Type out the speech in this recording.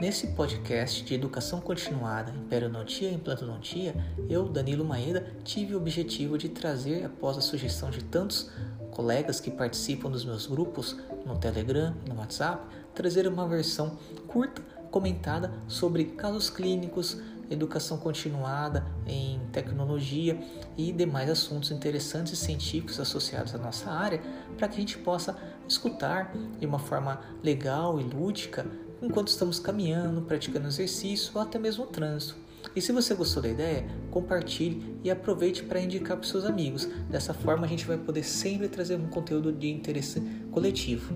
Nesse podcast de educação continuada em periodontia e implantodontia, eu, Danilo Maeda, tive o objetivo de trazer, após a sugestão de tantos colegas que participam dos meus grupos no Telegram e no WhatsApp, trazer uma versão curta, comentada sobre casos clínicos, educação continuada em tecnologia e demais assuntos interessantes e científicos associados à nossa área, para que a gente possa escutar de uma forma legal e lúdica enquanto estamos caminhando, praticando exercício ou até mesmo trânsito. E se você gostou da ideia, compartilhe e aproveite para indicar para seus amigos. Dessa forma, a gente vai poder sempre trazer um conteúdo de interesse coletivo.